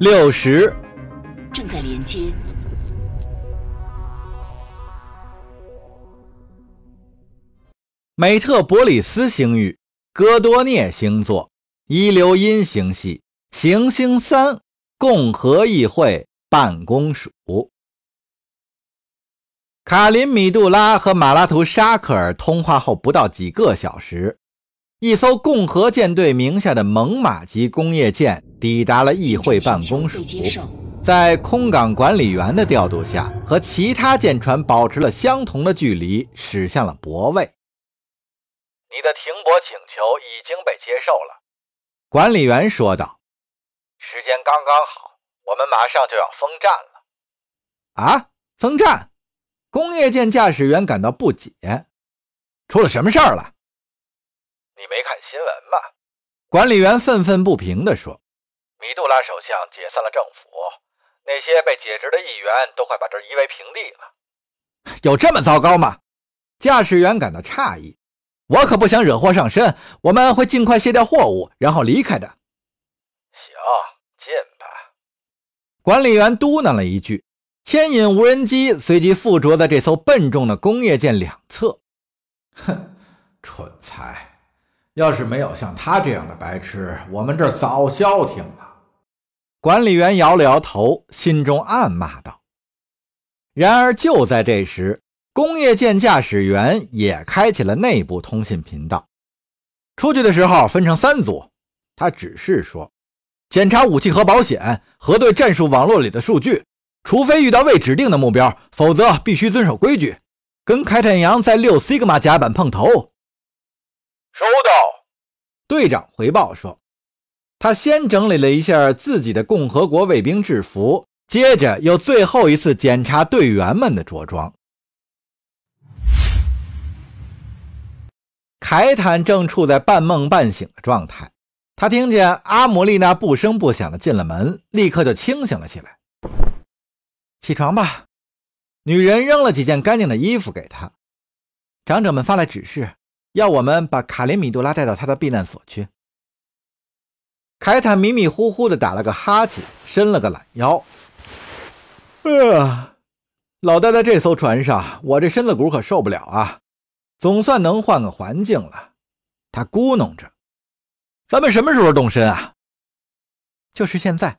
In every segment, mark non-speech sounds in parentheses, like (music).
六十，正在连接。美特伯里斯星域，戈多涅星座，一流阴星系，行星三，共和议会办公署。卡林米杜拉和马拉图沙克尔通话后不到几个小时，一艘共和舰队名下的猛犸级工业舰抵达了议会办公署，在空港管理员的调度下，和其他舰船保持了相同的距离，驶向了泊位。你的停泊请求已经被接受了，管理员说道。时间刚刚好，我们马上就要封站了。啊，封站！工业舰驾驶员感到不解，出了什么事儿了？你没看新闻吗？管理员愤愤不平地说。米杜拉首相解散了政府，那些被解职的议员都快把这夷为平地了。有这么糟糕吗？驾驶员感到诧异。我可不想惹祸上身，我们会尽快卸掉货物，然后离开的。行，进吧。管理员嘟囔了一句，牵引无人机随即附着在这艘笨重的工业舰两侧。哼，蠢材！要是没有像他这样的白痴，我们这儿早消停了。管理员摇了摇头，心中暗骂道。然而就在这时。工业舰驾驶员也开启了内部通信频道。出去的时候分成三组，他指示说：检查武器和保险，核对战术网络里的数据。除非遇到未指定的目标，否则必须遵守规矩。跟开坦阳在六西格玛甲板碰头。收到。队长回报说，他先整理了一下自己的共和国卫兵制服，接着又最后一次检查队员们的着装。凯坦正处在半梦半醒的状态，他听见阿姆丽娜不声不响地进了门，立刻就清醒了起来。起床吧，女人扔了几件干净的衣服给他。长者们发来指示，要我们把卡林米杜拉带到他的避难所去。凯坦迷迷糊糊地打了个哈欠，伸了个懒腰。啊，老待在这艘船上，我这身子骨可受不了啊。总算能换个环境了，他咕哝着：“咱们什么时候动身啊？”就是现在。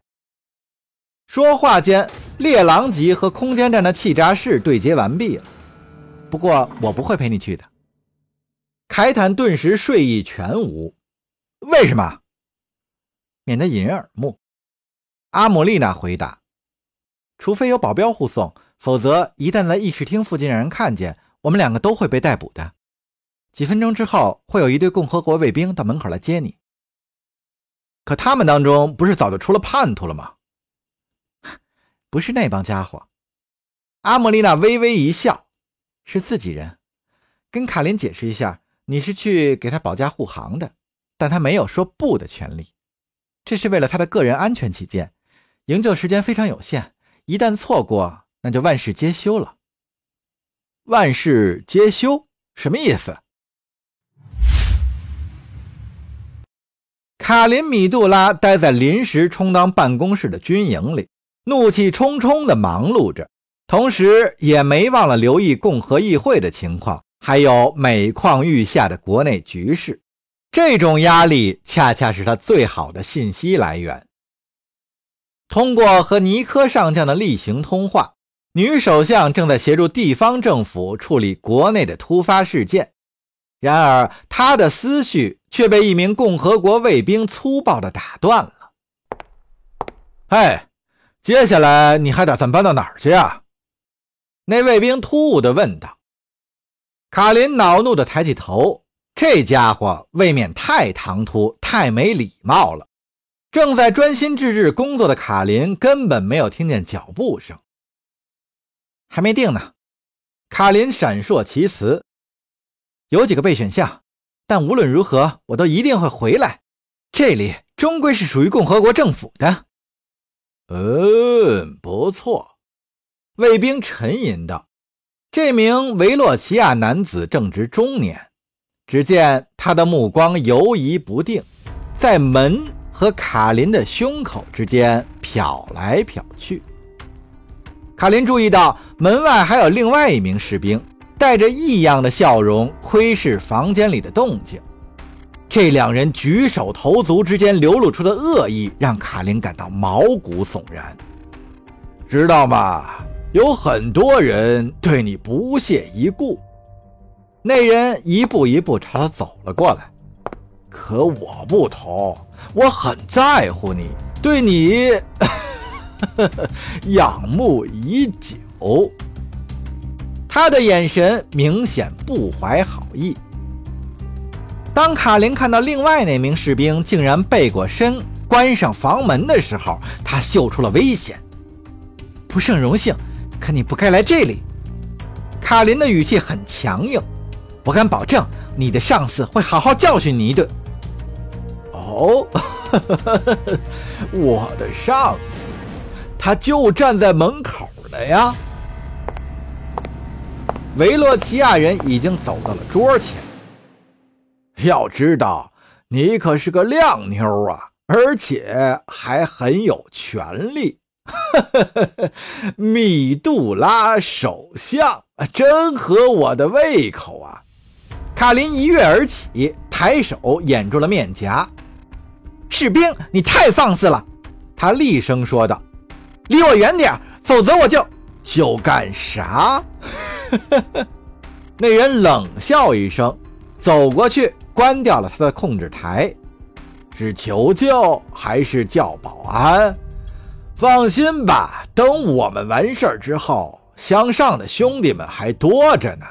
说话间，猎狼级和空间站的气闸室对接完毕了。不过我不会陪你去的。凯坦顿时睡意全无。为什么？免得引人耳目。阿姆丽娜回答：“除非有保镖护送，否则一旦在议事厅附近让人看见。”我们两个都会被逮捕的。几分钟之后，会有一队共和国卫兵到门口来接你。可他们当中不是早就出了叛徒了吗？不是那帮家伙。阿莫丽娜微微一笑，是自己人。跟卡琳解释一下，你是去给他保驾护航的，但他没有说不的权利。这是为了他的个人安全起见。营救时间非常有限，一旦错过，那就万事皆休了。万事皆休，什么意思？卡林米杜拉待在临时充当办公室的军营里，怒气冲冲地忙碌着，同时也没忘了留意共和议会的情况，还有每况愈下的国内局势。这种压力恰恰是他最好的信息来源。通过和尼科上将的例行通话。女首相正在协助地方政府处理国内的突发事件，然而她的思绪却被一名共和国卫兵粗暴地打断了。“哎，接下来你还打算搬到哪儿去啊？”那卫兵突兀地问道。卡林恼怒地抬起头，这家伙未免太唐突、太没礼貌了。正在专心致志工作的卡林根本没有听见脚步声。还没定呢，卡林闪烁其词，有几个备选项，但无论如何，我都一定会回来。这里终归是属于共和国政府的。嗯，不错，卫兵沉吟道。这名维洛奇亚男子正值中年，只见他的目光游移不定，在门和卡林的胸口之间瞟来瞟去。卡林注意到门外还有另外一名士兵，带着异样的笑容窥视房间里的动静。这两人举手投足之间流露出的恶意，让卡林感到毛骨悚然。知道吗？有很多人对你不屑一顾。那人一步一步朝他走了过来。可我不同，我很在乎你，对你呵呵 (laughs) 仰慕已久。他的眼神明显不怀好意。当卡琳看到另外那名士兵竟然背过身关上房门的时候，他嗅出了危险。不胜荣幸，可你不该来这里。卡林的语气很强硬，我敢保证，你的上司会好好教训你一顿。哦，(laughs) 我的上司，他就站在门口的呀。维洛奇亚人已经走到了桌前。要知道，你可是个靓妞啊，而且还很有权利。(laughs) 米杜拉首相真合我的胃口啊！卡林一跃而起，抬手掩住了面颊。士兵，你太放肆了！他厉声说道：“离我远点，否则我就……就干啥？” (laughs) 那人冷笑一声，走过去。关掉了他的控制台，是求救还是叫保安？放心吧，等我们完事儿之后，向上的兄弟们还多着呢。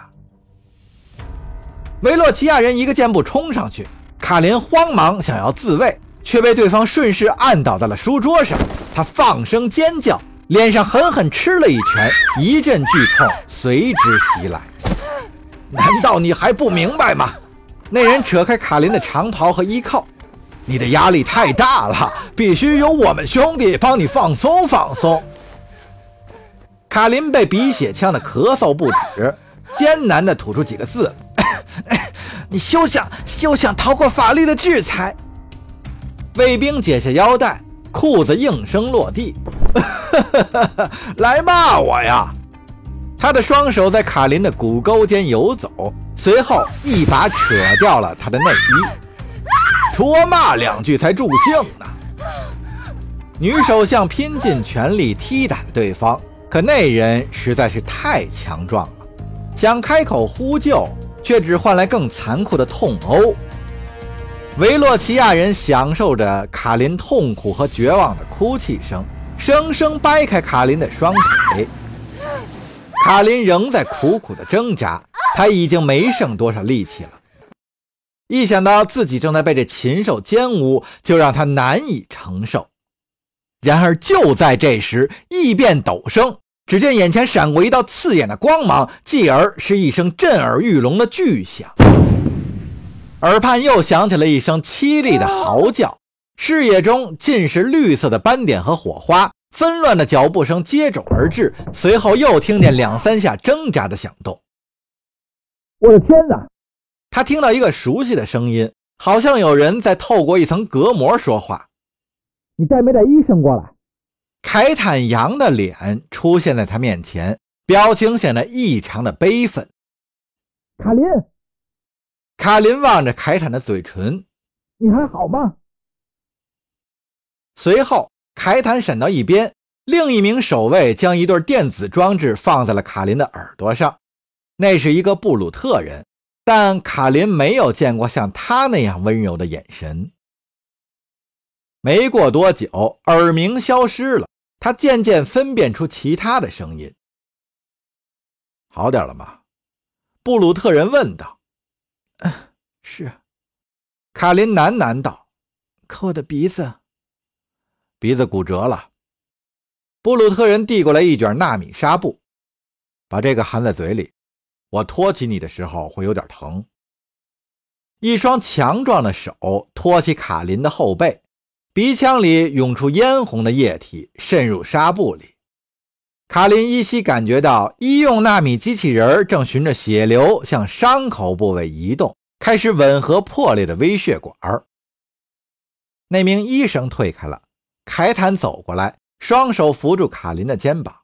维洛奇亚人一个箭步冲上去，卡林慌忙想要自卫，却被对方顺势按倒在了书桌上。他放声尖叫，脸上狠狠吃了一拳，一阵剧痛随之袭来。难道你还不明白吗？那人扯开卡林的长袍和衣扣，你的压力太大了，必须由我们兄弟帮你放松放松。卡林被鼻血呛得咳嗽不止，艰难地吐出几个字：“ (laughs) 你休想休想逃过法律的制裁。”卫兵解下腰带，裤子应声落地：“ (laughs) 来骂我呀！”他的双手在卡林的骨沟间游走。随后一把扯掉了他的内衣，多骂两句才助兴呢。女首相拼尽全力踢打对方，可那人实在是太强壮了，想开口呼救，却只换来更残酷的痛殴。维洛奇亚人享受着卡林痛苦和绝望的哭泣声，生生掰开卡林的双腿。卡林仍在苦苦的挣扎。他已经没剩多少力气了，一想到自己正在被这禽兽奸污，就让他难以承受。然而就在这时，异变陡生，只见眼前闪过一道刺眼的光芒，继而是一声震耳欲聋的巨响，耳畔又响起了一声凄厉的嚎叫，视野中尽是绿色的斑点和火花，纷乱的脚步声接踵而至，随后又听见两三下挣扎的响动。我的天哪！他听到一个熟悉的声音，好像有人在透过一层隔膜说话。你带没带医生过来？凯坦扬的脸出现在他面前，表情显得异常的悲愤。卡林，卡林望着凯坦的嘴唇，你还好吗？随后，凯坦闪到一边，另一名守卫将一对电子装置放在了卡林的耳朵上。那是一个布鲁特人，但卡林没有见过像他那样温柔的眼神。没过多久，耳鸣消失了，他渐渐分辨出其他的声音。好点了吗？布鲁特人问道。“嗯，是。”卡林喃喃道，“可我的鼻子，鼻子骨折了。”布鲁特人递过来一卷纳米纱布，把这个含在嘴里。我托起你的时候会有点疼。一双强壮的手托起卡林的后背，鼻腔里涌出嫣红的液体，渗入纱布里。卡林依稀感觉到医用纳米机器人正循着血流向伤口部位移动，开始吻合破裂的微血管。那名医生退开了，凯坦走过来，双手扶住卡林的肩膀。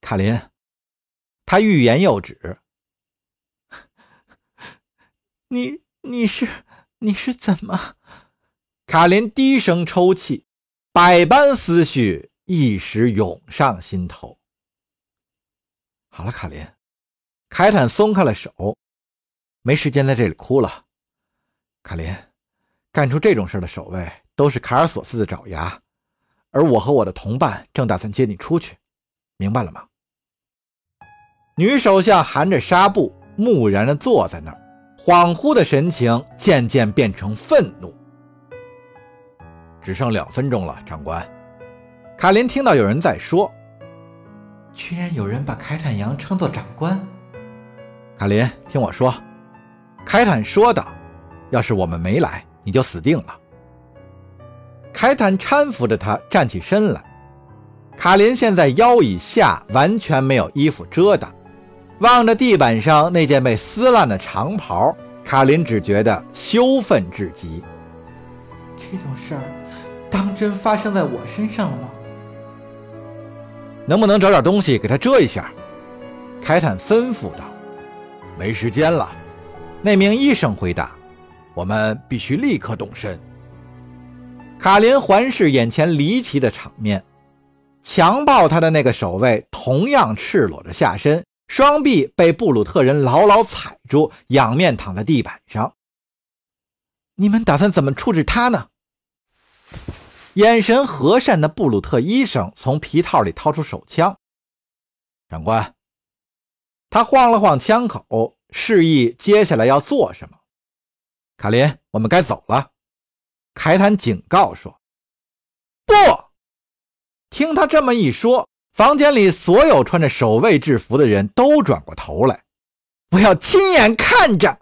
卡林，他欲言又止。(laughs) 你你是你是怎么？卡琳低声抽泣，百般思绪一时涌上心头。好了，卡琳，凯坦松开了手，没时间在这里哭了。卡琳。干出这种事的守卫都是卡尔索斯的爪牙，而我和我的同伴正打算接你出去，明白了吗？女首相含着纱布，木然地坐在那儿，恍惚的神情渐渐变成愤怒。只剩两分钟了，长官。卡林听到有人在说：“居然有人把凯坦扬称作长官。”卡林，听我说，凯坦说道：“要是我们没来。”你就死定了。凯坦搀扶着他站起身来。卡林现在腰以下完全没有衣服遮挡，望着地板上那件被撕烂的长袍，卡林只觉得羞愤至极。这种事儿，当真发生在我身上了吗？能不能找点东西给他遮一下？凯坦吩咐道。没时间了，那名医生回答。我们必须立刻动身。卡林环视眼前离奇的场面，强暴他的那个守卫同样赤裸着下身，双臂被布鲁特人牢牢踩住，仰面躺在地板上。你们打算怎么处置他呢？眼神和善的布鲁特医生从皮套里掏出手枪。长官，他晃了晃枪口，示意接下来要做什么。卡林，我们该走了。凯坦警告说：“不！”听他这么一说，房间里所有穿着守卫制服的人都转过头来我要亲眼看着。